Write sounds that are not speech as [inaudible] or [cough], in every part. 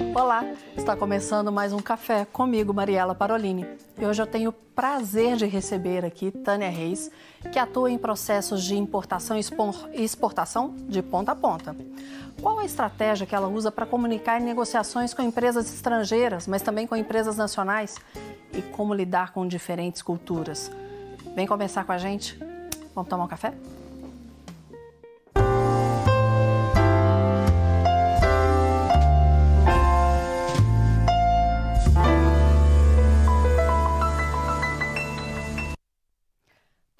Olá, está começando mais um café comigo, Mariela Parolini. E hoje eu tenho o prazer de receber aqui Tânia Reis, que atua em processos de importação e exportação de ponta a ponta. Qual a estratégia que ela usa para comunicar em negociações com empresas estrangeiras, mas também com empresas nacionais? E como lidar com diferentes culturas? Vem conversar com a gente? Vamos tomar um café?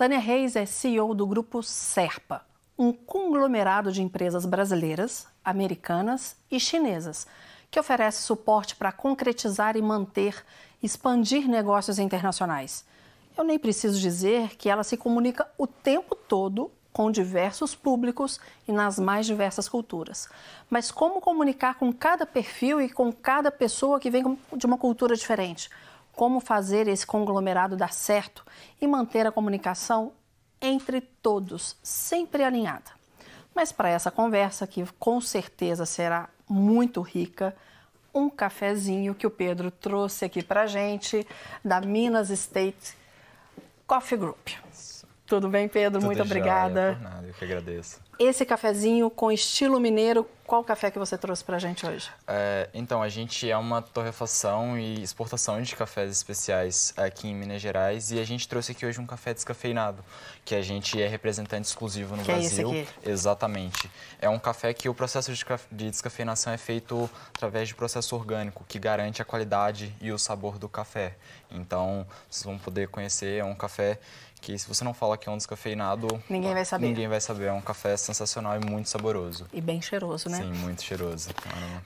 Tânia Reis é CEO do grupo Serpa, um conglomerado de empresas brasileiras, americanas e chinesas, que oferece suporte para concretizar e manter, expandir negócios internacionais. Eu nem preciso dizer que ela se comunica o tempo todo com diversos públicos e nas mais diversas culturas. Mas como comunicar com cada perfil e com cada pessoa que vem de uma cultura diferente? Como fazer esse conglomerado dar certo e manter a comunicação entre todos, sempre alinhada. Mas para essa conversa, que com certeza será muito rica, um cafezinho que o Pedro trouxe aqui para gente, da Minas State Coffee Group. Tudo bem, Pedro? Tudo muito obrigada. Por nada, eu que agradeço. Esse cafezinho com estilo mineiro, qual café que você trouxe para a gente hoje? É, então, a gente é uma torrefação e exportação de cafés especiais aqui em Minas Gerais e a gente trouxe aqui hoje um café descafeinado, que a gente é representante exclusivo no que Brasil. É esse aqui? Exatamente. É um café que o processo de, de descafeinação é feito através de processo orgânico, que garante a qualidade e o sabor do café. Então, vocês vão poder conhecer, é um café que se você não fala que é um descafeinado, ninguém vai saber. Ninguém vai saber. É um café sensacional e muito saboroso. E bem cheiroso, né? Sim, muito cheiroso.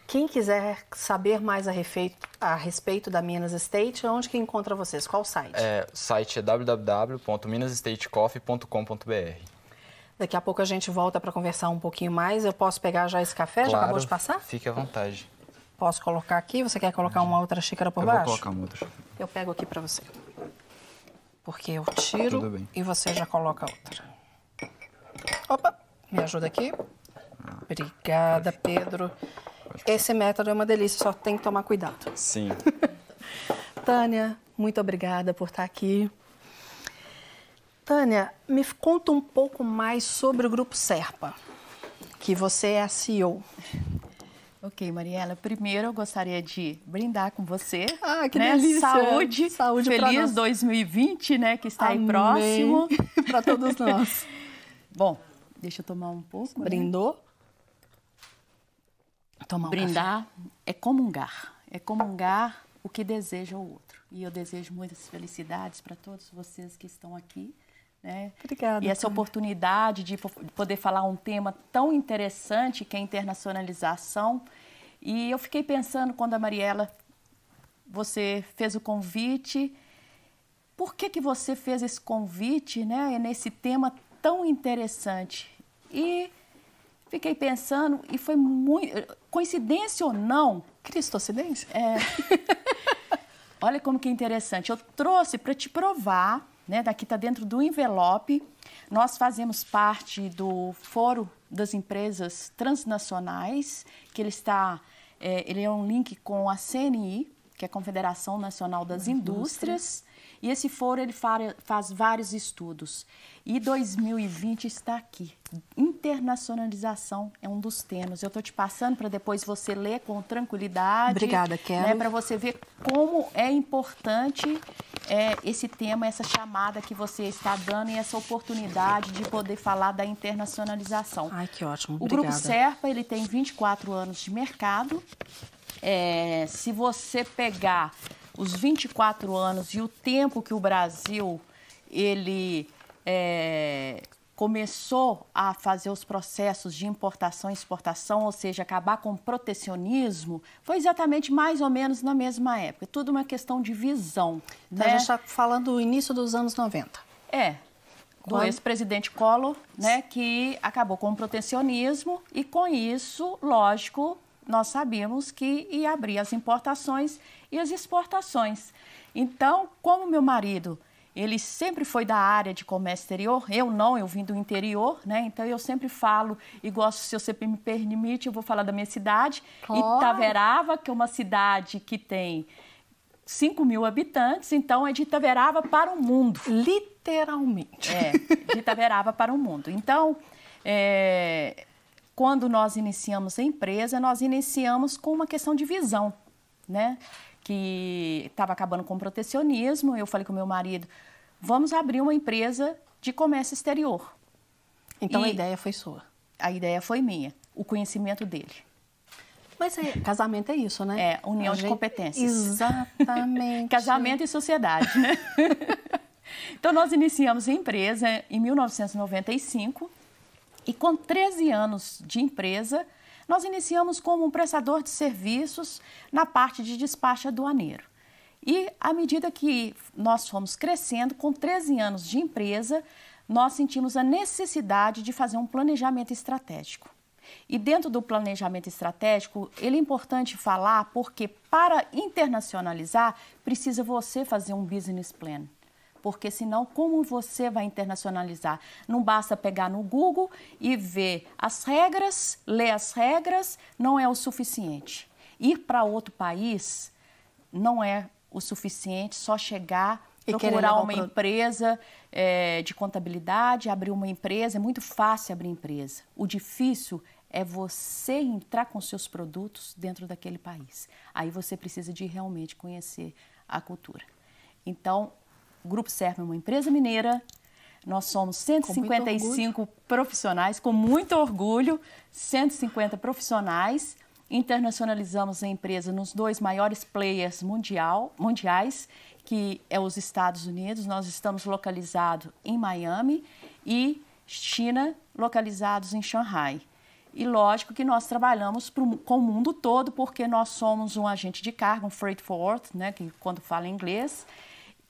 Quem quiser saber mais a respeito, a respeito da Minas State, onde que encontra vocês? Qual o site? É, o site é www.minasstatecoffee.com.br. Daqui a pouco a gente volta para conversar um pouquinho mais. Eu posso pegar já esse café? Claro, já acabou de passar? Fique à vontade. Posso colocar aqui? Você quer colocar uma outra xícara por eu baixo? Vou colocar uma outra. Eu pego aqui para você. Porque eu tiro e você já coloca outra. Opa, me ajuda aqui. Obrigada, Pedro. Esse método é uma delícia, só tem que tomar cuidado. Sim. [laughs] Tânia, muito obrigada por estar aqui. Tânia, me conta um pouco mais sobre o Grupo Serpa, que você é a CEO. Ok, Mariela. Primeiro eu gostaria de brindar com você. Ah, que né? delícia! Saúde, Saúde feliz 2020, né? Que está Amém. aí próximo. [laughs] para todos nós. [laughs] Bom, deixa eu tomar um pouco. Brindou? Né? Tomar um Brindar café. é comungar. É comungar o que deseja o outro. E eu desejo muitas felicidades para todos vocês que estão aqui. Né? Obrigada. E essa oportunidade de poder falar um tema tão interessante que é a internacionalização. E eu fiquei pensando quando a Mariela, você fez o convite, por que, que você fez esse convite né, nesse tema tão interessante? E fiquei pensando, e foi muito. Coincidência ou não? Cristocidência? É. [laughs] Olha como que é interessante. Eu trouxe para te provar né? Daqui está dentro do envelope. Nós fazemos parte do Fórum das Empresas Transnacionais, que ele está, é, ele é um link com a CNI, que é a Confederação Nacional das Indústrias. E esse foro ele faz vários estudos. E 2020 está aqui. Internacionalização é um dos temas. Eu estou te passando para depois você ler com tranquilidade. Obrigada, quero. Né, para você ver como é importante é, esse tema, essa chamada que você está dando e essa oportunidade de poder falar da internacionalização. Ai, que ótimo. Obrigada. O Grupo Serpa ele tem 24 anos de mercado. É, se você pegar os 24 anos e o tempo que o Brasil ele é, começou a fazer os processos de importação e exportação, ou seja, acabar com o protecionismo, foi exatamente mais ou menos na mesma época. Tudo uma questão de visão. Então, né? A gente está falando do início dos anos 90. É, do ex-presidente Collor, né, que acabou com o protecionismo e com isso, lógico, nós sabíamos que ia abrir as importações e as exportações. Então, como meu marido ele sempre foi da área de comércio exterior, eu não, eu vim do interior, né? Então eu sempre falo e gosto, se você me permite, eu vou falar da minha cidade, claro. Itaverava, que é uma cidade que tem 5 mil habitantes, então é de Itaverava para o mundo. Literalmente. É, de Itaverava para o mundo. Então, é, quando nós iniciamos a empresa, nós iniciamos com uma questão de visão, né? Que estava acabando com o protecionismo. Eu falei com meu marido, vamos abrir uma empresa de comércio exterior. Então e a ideia foi sua? A ideia foi minha, o conhecimento dele. Mas é, casamento é isso, né? É, união a de gente... competências. Exatamente. [laughs] casamento e sociedade, né? [laughs] então, nós iniciamos a empresa em 1995 e com 13 anos de empresa, nós iniciamos como um prestador de serviços na parte de despacho aduaneiro. E à medida que nós fomos crescendo, com 13 anos de empresa, nós sentimos a necessidade de fazer um planejamento estratégico. E dentro do planejamento estratégico, ele é importante falar porque para internacionalizar, precisa você fazer um business plan porque senão como você vai internacionalizar? Não basta pegar no Google e ver as regras, ler as regras, não é o suficiente. Ir para outro país não é o suficiente, só chegar e procurar uma pro... empresa é, de contabilidade, abrir uma empresa, é muito fácil abrir empresa. O difícil é você entrar com seus produtos dentro daquele país. Aí você precisa de realmente conhecer a cultura. Então, o Grupo Serpa é uma empresa mineira. Nós somos 155 com profissionais, com muito orgulho, 150 profissionais. Internacionalizamos a empresa nos dois maiores players mundial, mundiais, que é os Estados Unidos. Nós estamos localizados em Miami e China, localizados em Shanghai. E lógico que nós trabalhamos pro, com o mundo todo, porque nós somos um agente de carga, um freight forward, né, que quando fala inglês,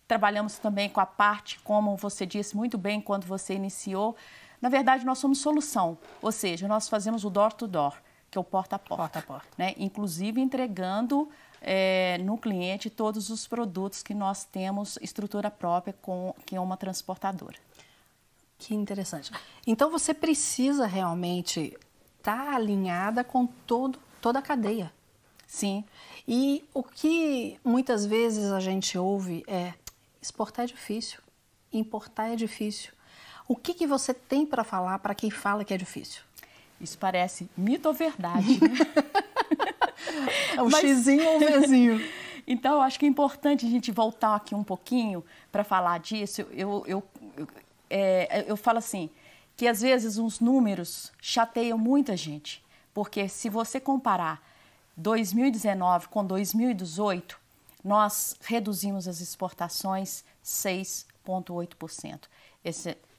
Trabalhamos também com a parte, como você disse muito bem quando você iniciou. Na verdade, nós somos solução, ou seja, nós fazemos o door-to-door, -door, que é o porta a porta, porta, -porta. Né? inclusive entregando é, no cliente todos os produtos que nós temos estrutura própria, com, que é uma transportadora. Que interessante. Então você precisa realmente estar tá alinhada com todo, toda a cadeia. Sim. E o que muitas vezes a gente ouve é Exportar é difícil, importar é difícil. O que, que você tem para falar para quem fala que é difícil? Isso parece mito ou verdade, né? [laughs] é um Mas... xizinho ou um vizinho. [laughs] então, eu acho que é importante a gente voltar aqui um pouquinho para falar disso. Eu, eu, eu, é, eu falo assim, que às vezes uns números chateiam muita gente. Porque se você comparar 2019 com 2018, nós reduzimos as exportações 6,8%.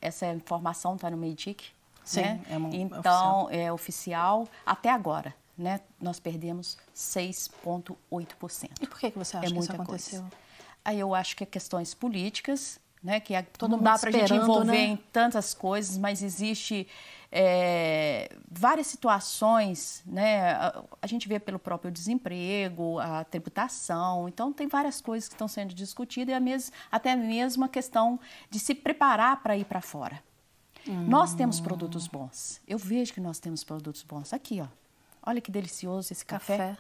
Essa informação está no MEDIC, Sim, né? é uma, então oficial. é oficial até agora. Né? Nós perdemos 6,8%. E por que, que você acha é que isso aconteceu? Coisa. Aí eu acho que é questões políticas, né? que é, Todo não dá para a gente envolver né? em tantas coisas, mas existe é, várias situações, né? A, a, gente vê pelo próprio desemprego, a tributação, então tem várias coisas que estão sendo discutidas e a mes, até mesmo a questão de se preparar para ir para fora. Hum. Nós temos produtos bons. Eu vejo que nós temos produtos bons. Aqui, ó. Olha que delicioso esse café. café.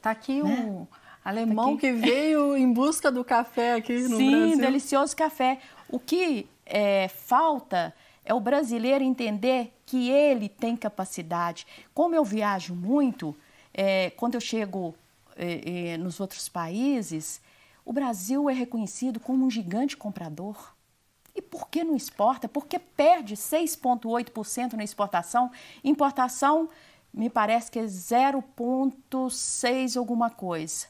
Tá aqui né? um alemão tá que veio em busca do café aqui no Sim, Brasil. Sim, delicioso café. O que é, falta é o brasileiro entender que ele tem capacidade. Como eu viajo muito, é, quando eu chego é, é, nos outros países, o Brasil é reconhecido como um gigante comprador. E por que não exporta? Porque perde 6,8% na exportação. Importação, me parece que é 0,6 alguma coisa.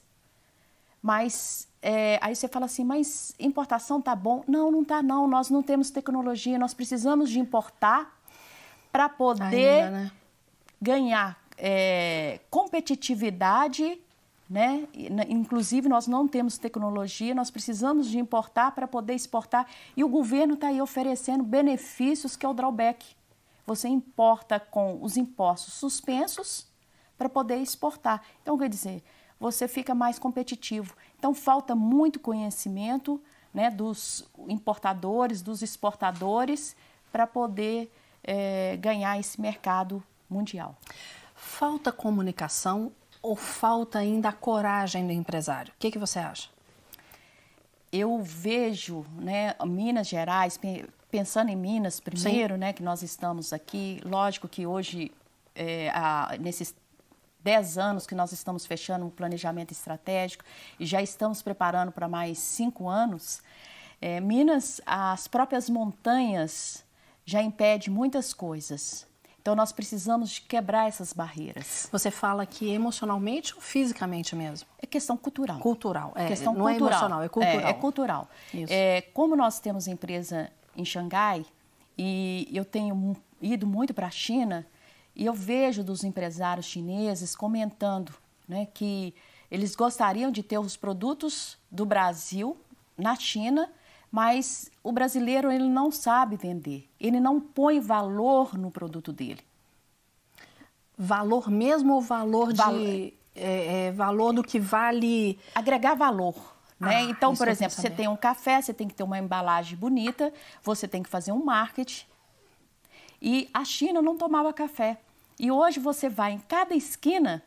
Mas é, aí você fala assim, mas importação tá bom? Não, não tá não. Nós não temos tecnologia, nós precisamos de importar para poder Ainda, né? ganhar é, competitividade, né? Inclusive nós não temos tecnologia, nós precisamos de importar para poder exportar e o governo está aí oferecendo benefícios que é o drawback. Você importa com os impostos suspensos para poder exportar. Então quer dizer você fica mais competitivo. Então, falta muito conhecimento né, dos importadores, dos exportadores, para poder é, ganhar esse mercado mundial. Falta comunicação ou falta ainda a coragem do empresário? O que, que você acha? Eu vejo, né, Minas Gerais, pensando em Minas primeiro, né, que nós estamos aqui, lógico que hoje, é, a, nesses 10 anos que nós estamos fechando um planejamento estratégico e já estamos preparando para mais cinco anos, é, Minas, as próprias montanhas já impedem muitas coisas. Então, nós precisamos de quebrar essas barreiras. Você fala que emocionalmente ou fisicamente mesmo? É questão cultural. Cultural, é. Questão não cultural. é emocional, é cultural. É, é cultural. É, como nós temos empresa em Xangai e eu tenho ido muito para a China e eu vejo dos empresários chineses comentando né, que eles gostariam de ter os produtos do Brasil na China mas o brasileiro ele não sabe vender, ele não põe valor no produto dele. Valor mesmo ou valor Val... de é, é, valor do que vale agregar valor? Né? Ah, então, por exemplo, você tem um café, você tem que ter uma embalagem bonita, você tem que fazer um marketing. E a China não tomava café. E hoje você vai em cada esquina,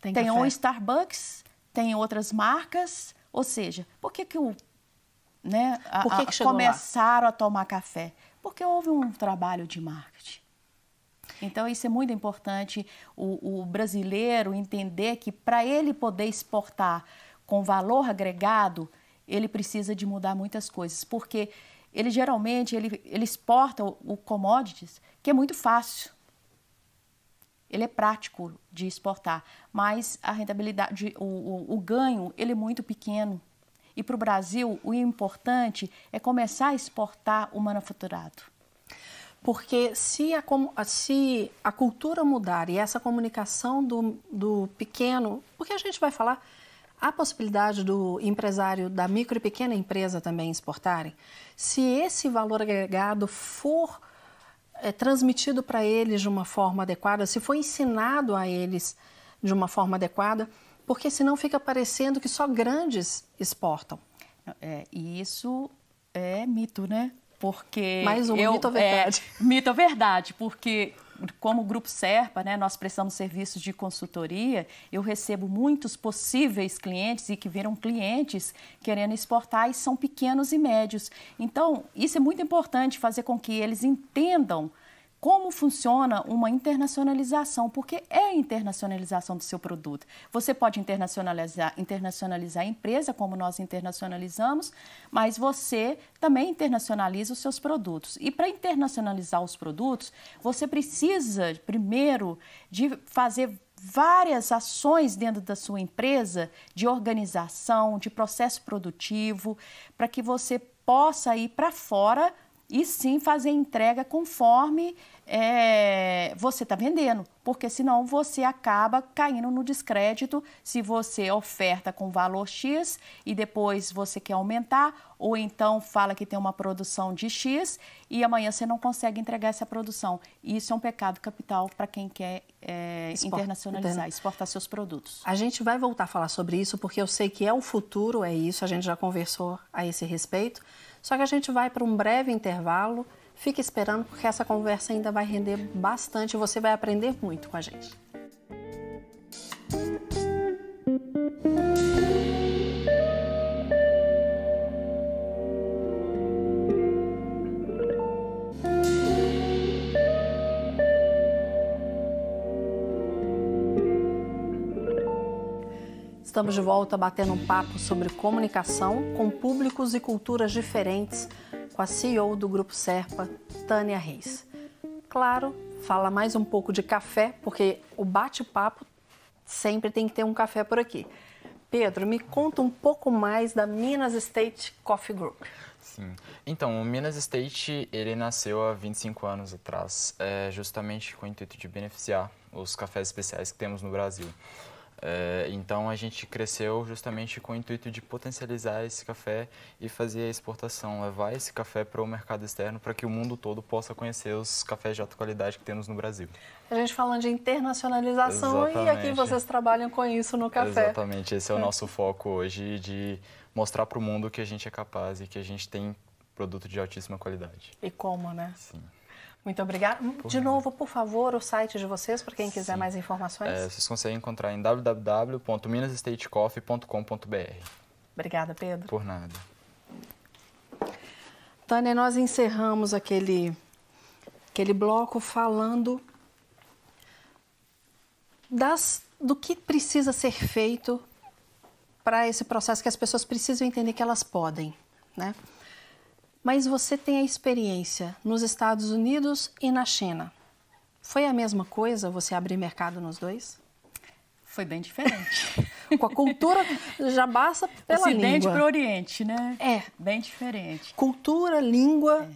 tem, tem um Starbucks, tem outras marcas. Ou seja, por que, que o né, a, Por que, que começaram lá? a tomar café? Porque houve um trabalho de marketing. Então, isso é muito importante o, o brasileiro entender que para ele poder exportar com valor agregado, ele precisa de mudar muitas coisas, porque ele geralmente ele, ele exporta o, o commodities, que é muito fácil. Ele é prático de exportar, mas a rentabilidade, o, o, o ganho, ele é muito pequeno. E para o Brasil, o importante é começar a exportar o manufaturado. Porque se a, se a cultura mudar e essa comunicação do, do pequeno, porque a gente vai falar, a possibilidade do empresário da micro e pequena empresa também exportarem, se esse valor agregado for é, transmitido para eles de uma forma adequada, se for ensinado a eles de uma forma adequada, porque senão fica parecendo que só grandes exportam. É, e isso é mito, né? Porque mais um eu, mito ou verdade? É, mito ou verdade, porque como Grupo Serpa, né, nós prestamos serviços de consultoria, eu recebo muitos possíveis clientes e que viram clientes querendo exportar e são pequenos e médios. Então, isso é muito importante fazer com que eles entendam como funciona uma internacionalização, porque é a internacionalização do seu produto. Você pode internacionalizar, internacionalizar a empresa, como nós internacionalizamos, mas você também internacionaliza os seus produtos. E para internacionalizar os produtos, você precisa, primeiro, de fazer várias ações dentro da sua empresa de organização, de processo produtivo, para que você possa ir para fora e sim fazer entrega conforme é, você está vendendo, porque senão você acaba caindo no descrédito se você oferta com valor X e depois você quer aumentar, ou então fala que tem uma produção de X e amanhã você não consegue entregar essa produção. Isso é um pecado capital para quem quer é, internacionalizar, exportar seus produtos. A gente vai voltar a falar sobre isso porque eu sei que é o futuro, é isso, a gente já conversou a esse respeito. Só que a gente vai para um breve intervalo. Fique esperando porque essa conversa ainda vai render bastante e você vai aprender muito com a gente. Estamos de volta batendo um papo sobre comunicação com públicos e culturas diferentes com a CEO do Grupo Serpa, Tânia Reis. Claro, fala mais um pouco de café, porque o bate-papo sempre tem que ter um café por aqui. Pedro, me conta um pouco mais da Minas State Coffee Group. Sim. Então, o Minas State, ele nasceu há 25 anos atrás, é, justamente com o intuito de beneficiar os cafés especiais que temos no Brasil. É, então a gente cresceu justamente com o intuito de potencializar esse café e fazer a exportação, levar esse café para o mercado externo para que o mundo todo possa conhecer os cafés de alta qualidade que temos no Brasil. A gente falando de internacionalização Exatamente. e aqui vocês trabalham com isso no café. Exatamente, esse é o nosso foco hoje de mostrar para o mundo que a gente é capaz e que a gente tem produto de altíssima qualidade. E como, né? Sim. Muito obrigada. De novo, por favor, o site de vocês, para quem quiser Sim. mais informações. É, vocês conseguem encontrar em www.minasstatecoffee.com.br. Obrigada, Pedro. Por nada. Tânia, nós encerramos aquele, aquele bloco falando das, do que precisa ser feito para esse processo que as pessoas precisam entender que elas podem, né? Mas você tem a experiência nos Estados Unidos e na China. Foi a mesma coisa você abrir mercado nos dois? Foi bem diferente. [laughs] Com a cultura já basta pela Ocidente para o Oriente, né? É. Bem diferente. Cultura, língua, é.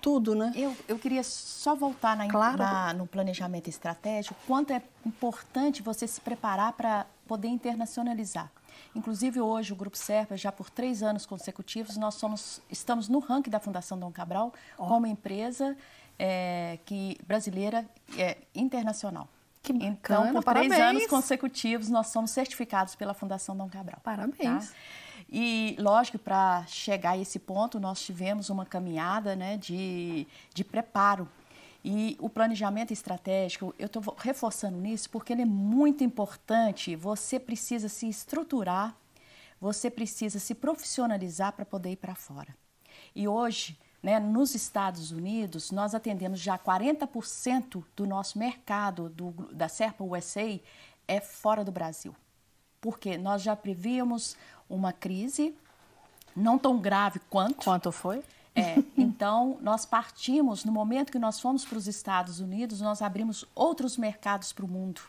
tudo, né? Eu, eu queria só voltar na, claro. na, no planejamento estratégico, quanto é importante você se preparar para poder internacionalizar. Inclusive, hoje, o Grupo Serpa, já por três anos consecutivos, nós somos, estamos no ranking da Fundação Dom Cabral oh. como empresa é, que, brasileira é, internacional. Que bacana, então, por parabéns. três anos consecutivos, nós somos certificados pela Fundação Dom Cabral. Parabéns. Tá? E, lógico, para chegar a esse ponto, nós tivemos uma caminhada né, de, de preparo e o planejamento estratégico, eu estou reforçando nisso porque ele é muito importante. Você precisa se estruturar, você precisa se profissionalizar para poder ir para fora. E hoje, né, nos Estados Unidos, nós atendemos já 40% do nosso mercado do, da Serpa USA é fora do Brasil. Porque nós já prevíamos uma crise, não tão grave quanto. Quanto foi? É, [laughs] então, nós partimos, no momento que nós fomos para os Estados Unidos, nós abrimos outros mercados para o mundo.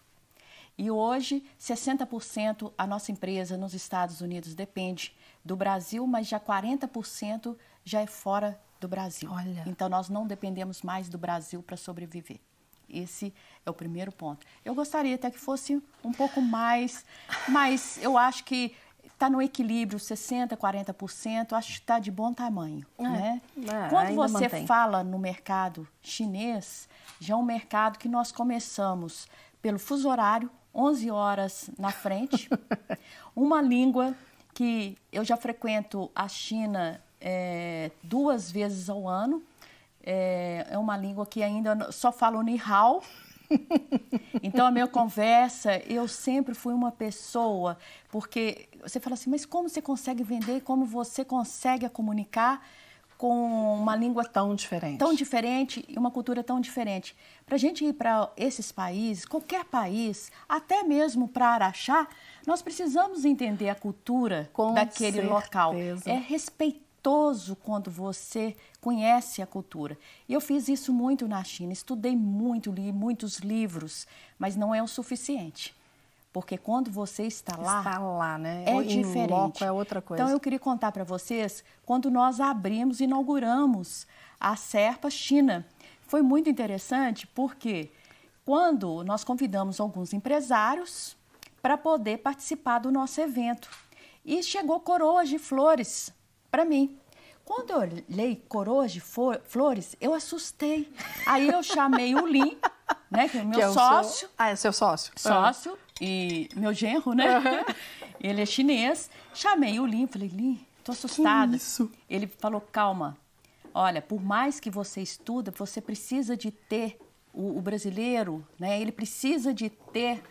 E hoje, 60% a nossa empresa nos Estados Unidos depende do Brasil, mas já 40% já é fora do Brasil. Olha. Então, nós não dependemos mais do Brasil para sobreviver. Esse é o primeiro ponto. Eu gostaria até que fosse um pouco mais, mas eu acho que está no equilíbrio 60%, 40%, acho que está de bom tamanho. É, né? É, Quando você mantém. fala no mercado chinês, já é um mercado que nós começamos pelo fuso horário, 11 horas na frente, [laughs] uma língua que eu já frequento a China é, duas vezes ao ano, é, é, uma língua que ainda só falo ni hao, então, a minha conversa, eu sempre fui uma pessoa, porque você fala assim, mas como você consegue vender, como você consegue comunicar com uma língua tão diferente, tão diferente e uma cultura tão diferente. Para a gente ir para esses países, qualquer país, até mesmo para Araxá, nós precisamos entender a cultura com daquele certeza. local. É respeitar gostoso quando você conhece a cultura. E eu fiz isso muito na China, estudei muito, li muitos livros, mas não é o suficiente. Porque quando você está lá, está lá, né? É diferente. Loco é outra coisa. Então eu queria contar para vocês quando nós abrimos, inauguramos a Serpa China. Foi muito interessante porque quando nós convidamos alguns empresários para poder participar do nosso evento. E chegou coroas de flores para mim. Quando eu olhei coroas de flores, eu assustei. Aí eu chamei o Lin, né, que é o meu que é sócio. Seu... Ah, é seu sócio. Sócio e meu genro, né? Uhum. [laughs] Ele é chinês. Chamei o Lin, falei, Lin, tô assustada. Que isso? Ele falou, calma. Olha, por mais que você estuda, você precisa de ter o, o brasileiro, né? Ele precisa de ter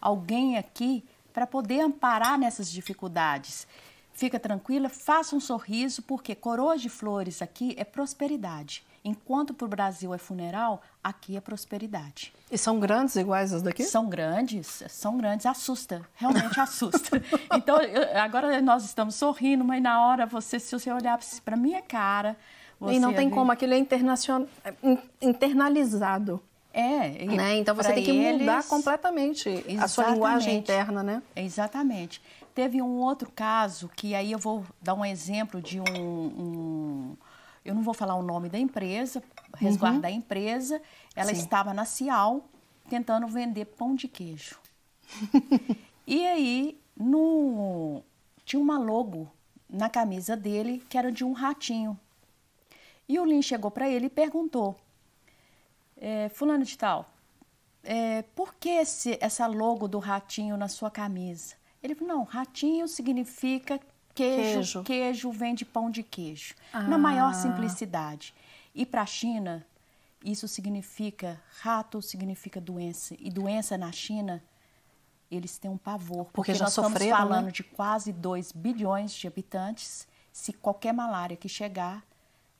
alguém aqui para poder amparar nessas dificuldades. Fica tranquila, faça um sorriso, porque coroa de flores aqui é prosperidade. Enquanto para o Brasil é funeral, aqui é prosperidade. E são grandes iguais as daqui? São grandes, são grandes, assusta, realmente assusta. [laughs] então, eu, agora nós estamos sorrindo, mas na hora, você, se você olhar para minha cara... e não tem como, aquilo é internacional, internalizado. É, né? então você tem que mudar eles... completamente Exatamente. a sua linguagem interna, né? Exatamente. Teve um outro caso que aí eu vou dar um exemplo de um, um eu não vou falar o nome da empresa, resguardar uhum. a empresa. Ela Sim. estava na Cial tentando vender pão de queijo. [laughs] E aí, no... tinha uma logo na camisa dele que era de um ratinho. E o Lin chegou para ele e perguntou: é, Fulano de Tal, é, por que esse, essa logo do ratinho na sua camisa? Ele falou: Não, ratinho significa queijo, queijo, queijo vem de pão de queijo, ah. na maior simplicidade. E para a China, isso significa rato, significa doença. E doença na China, eles têm um pavor. Porque, porque já nós estamos né? falando né? de quase 2 bilhões de habitantes. Se qualquer malária que chegar,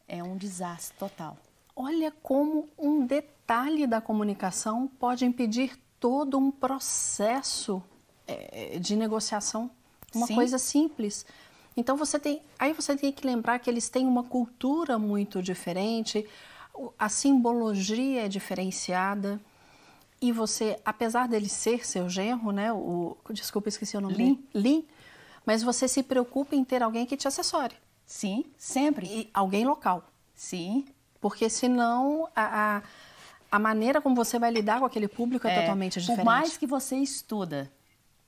é um desastre total. Olha como um detalhe da comunicação pode impedir todo um processo de negociação. Uma Sim. coisa simples. Então você tem, aí você tem que lembrar que eles têm uma cultura muito diferente, a simbologia é diferenciada e você, apesar dele ser seu genro, né, o, desculpa, esqueci o nome Lin. Lin, mas você se preocupa em ter alguém que te assessore. Sim, sempre. E alguém local. Sim. Porque senão a, a, a maneira como você vai lidar com aquele público é, é totalmente diferente. Por mais que você estuda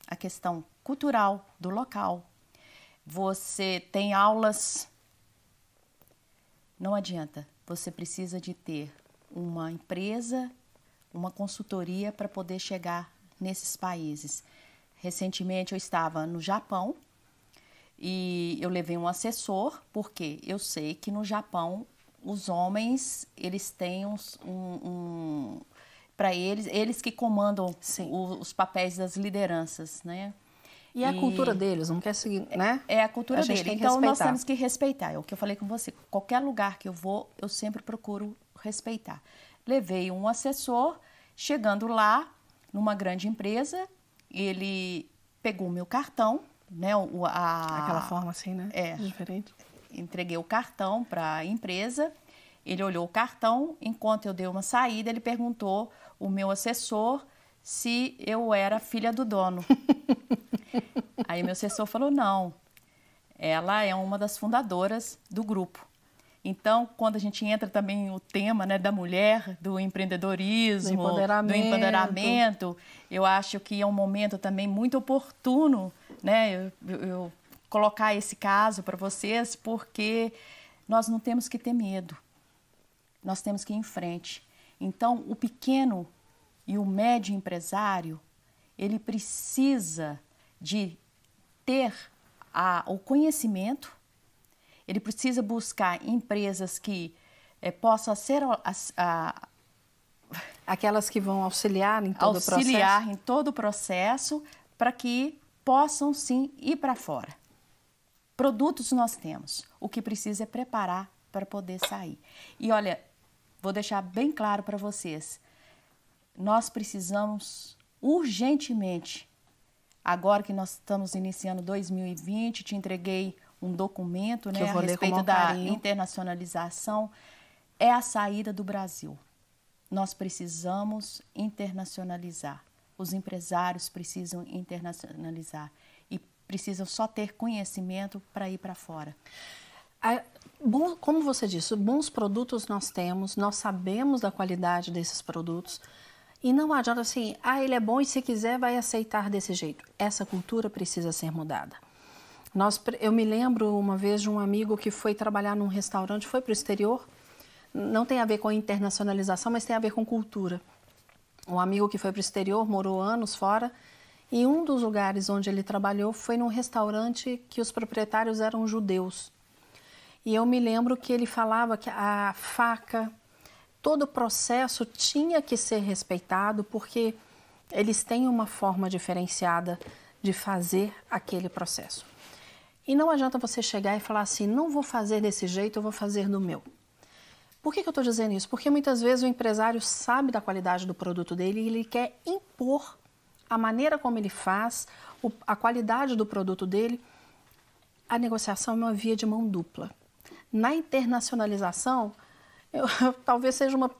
a questão cultural do local, você tem aulas, não adianta. Você precisa de ter uma empresa, uma consultoria para poder chegar nesses países. Recentemente eu estava no Japão e eu levei um assessor, porque eu sei que no Japão os homens eles têm um, um para eles eles que comandam o, os papéis das lideranças, né? E, e a cultura deles, não quer seguir, né? É a cultura a dele. Então nós temos que respeitar. É o que eu falei com você. Qualquer lugar que eu vou, eu sempre procuro respeitar. Levei um assessor, chegando lá, numa grande empresa, ele pegou meu cartão, né? O, a, Aquela forma assim, né? É. Diferente. Entreguei o cartão para a empresa. Ele olhou o cartão, enquanto eu dei uma saída, ele perguntou o meu assessor se eu era filha do dono. [laughs] Aí meu assessor falou: não, ela é uma das fundadoras do grupo. Então, quando a gente entra também o tema né, da mulher, do empreendedorismo, do empoderamento. do empoderamento, eu acho que é um momento também muito oportuno né, eu, eu colocar esse caso para vocês, porque nós não temos que ter medo, nós temos que ir em frente. Então, o pequeno e o médio empresário, ele precisa de ter a, o conhecimento, ele precisa buscar empresas que é, possam ser a, a, aquelas que vão auxiliar em todo auxiliar o processo, auxiliar em todo o processo, para que possam sim ir para fora. Produtos nós temos, o que precisa é preparar para poder sair. E olha, vou deixar bem claro para vocês, nós precisamos urgentemente Agora que nós estamos iniciando 2020, te entreguei um documento né, a respeito da carinho. internacionalização. É a saída do Brasil. Nós precisamos internacionalizar. Os empresários precisam internacionalizar e precisam só ter conhecimento para ir para fora. Como você disse, bons produtos nós temos, nós sabemos da qualidade desses produtos. E não adianta assim, ah, ele é bom e se quiser vai aceitar desse jeito. Essa cultura precisa ser mudada. Nós, eu me lembro uma vez de um amigo que foi trabalhar num restaurante, foi para o exterior. Não tem a ver com a internacionalização, mas tem a ver com cultura. Um amigo que foi para o exterior, morou anos fora, e um dos lugares onde ele trabalhou foi num restaurante que os proprietários eram judeus. E eu me lembro que ele falava que a faca, todo o processo tinha que ser respeitado porque eles têm uma forma diferenciada de fazer aquele processo. E não adianta você chegar e falar assim: não vou fazer desse jeito, eu vou fazer do meu. Por que, que eu estou dizendo isso? Porque muitas vezes o empresário sabe da qualidade do produto dele e ele quer impor a maneira como ele faz, a qualidade do produto dele. A negociação é uma via de mão dupla. Na internacionalização, eu, [laughs] talvez seja uma.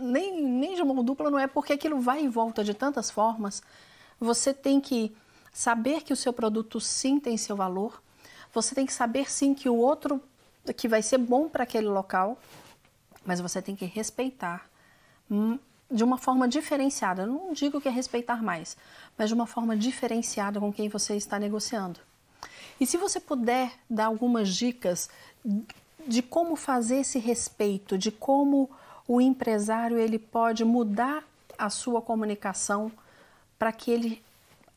Nem, nem de mão dupla não é, porque aquilo vai em volta de tantas formas. Você tem que saber que o seu produto sim tem seu valor, você tem que saber sim que o outro, que vai ser bom para aquele local, mas você tem que respeitar hum, de uma forma diferenciada. Não digo que é respeitar mais, mas de uma forma diferenciada com quem você está negociando. E se você puder dar algumas dicas de como fazer esse respeito, de como o empresário ele pode mudar a sua comunicação para que ele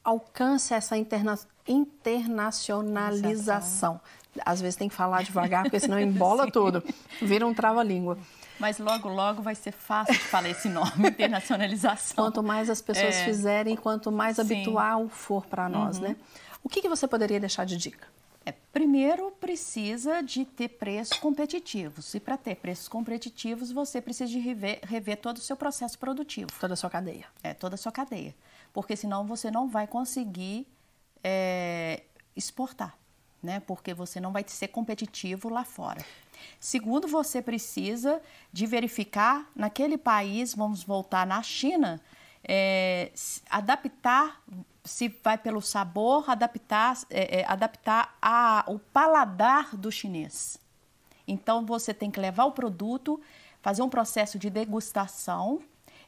alcance essa interna internacionalização. Às vezes tem que falar devagar, porque senão [laughs] embola tudo, vira um trava-língua. Mas logo, logo vai ser fácil de falar esse nome, [laughs] internacionalização. Quanto mais as pessoas é... fizerem, quanto mais Sim. habitual for para nós, uhum. né? O que, que você poderia deixar de dica? É, primeiro, precisa de ter preços competitivos. E para ter preços competitivos, você precisa de rever, rever, todo o seu processo produtivo. Toda a sua cadeia. É, toda a sua cadeia. Porque senão você não vai conseguir é, exportar, né? Porque você não vai ser competitivo lá fora. Segundo, você precisa de verificar naquele país, vamos voltar na China, é, adaptar, se vai pelo sabor, adaptar, é, é, adaptar a, o paladar do chinês. Então, você tem que levar o produto, fazer um processo de degustação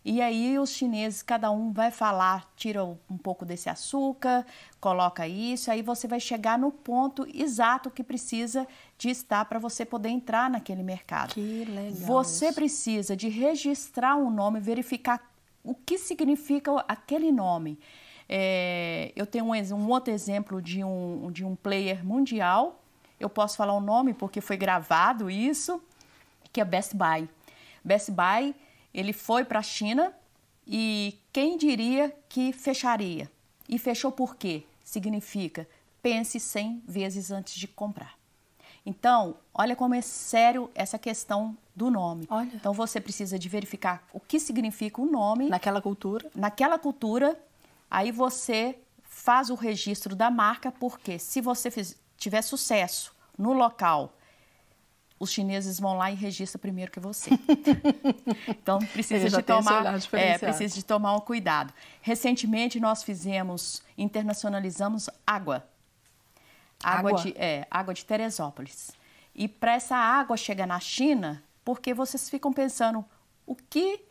e aí os chineses, cada um vai falar, tira um pouco desse açúcar, coloca isso, aí você vai chegar no ponto exato que precisa de estar para você poder entrar naquele mercado. Que legal. Você isso. precisa de registrar um nome, verificar o que significa aquele nome. É, eu tenho um, um, outro exemplo de um, de um player mundial, eu posso falar o nome porque foi gravado isso, que é Best Buy. Best Buy ele foi para a China e quem diria que fecharia? E fechou por quê? Significa pense 100 vezes antes de comprar. Então, olha como é sério essa questão do nome. Olha. Então, você precisa de verificar o que significa o nome. Naquela cultura. Naquela cultura. Aí você faz o registro da marca, porque se você fiz, tiver sucesso no local os chineses vão lá e registram primeiro que você. [laughs] então precisa de tomar, é, precisa de tomar um cuidado. Recentemente nós fizemos, internacionalizamos água, água, água. de é, água de Teresópolis. E para essa água chegar na China, porque vocês ficam pensando o que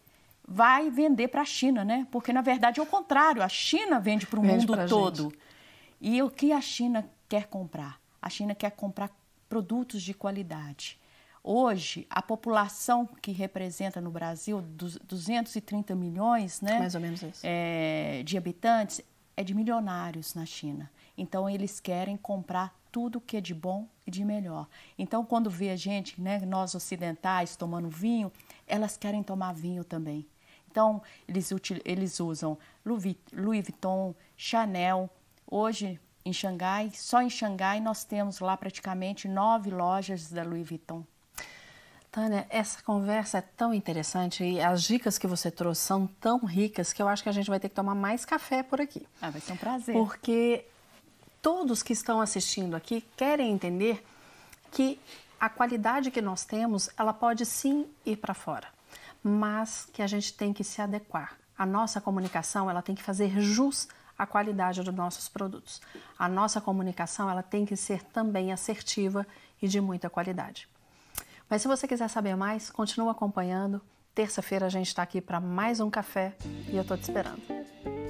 vai vender para a China, né? Porque na verdade é o contrário, a China vende para o mundo todo. Gente. E o que a China quer comprar? A China quer comprar produtos de qualidade. Hoje, a população que representa no Brasil 230 milhões né, Mais ou menos isso. É, de habitantes é de milionários na China. Então, eles querem comprar tudo que é de bom e de melhor. Então, quando vê a gente, né, nós ocidentais, tomando vinho, elas querem tomar vinho também. Então, eles, eles usam Louis Vuitton, Chanel. Hoje, em Xangai, só em Xangai, nós temos lá praticamente nove lojas da Louis Vuitton. Tânia, essa conversa é tão interessante e as dicas que você trouxe são tão ricas que eu acho que a gente vai ter que tomar mais café por aqui. Ah, vai ser um prazer. Porque todos que estão assistindo aqui querem entender que a qualidade que nós temos, ela pode sim ir para fora, mas que a gente tem que se adequar. A nossa comunicação, ela tem que fazer jus à qualidade dos nossos produtos. A nossa comunicação, ela tem que ser também assertiva e de muita qualidade. Mas se você quiser saber mais, continua acompanhando. Terça-feira a gente está aqui para mais um café e eu estou te esperando.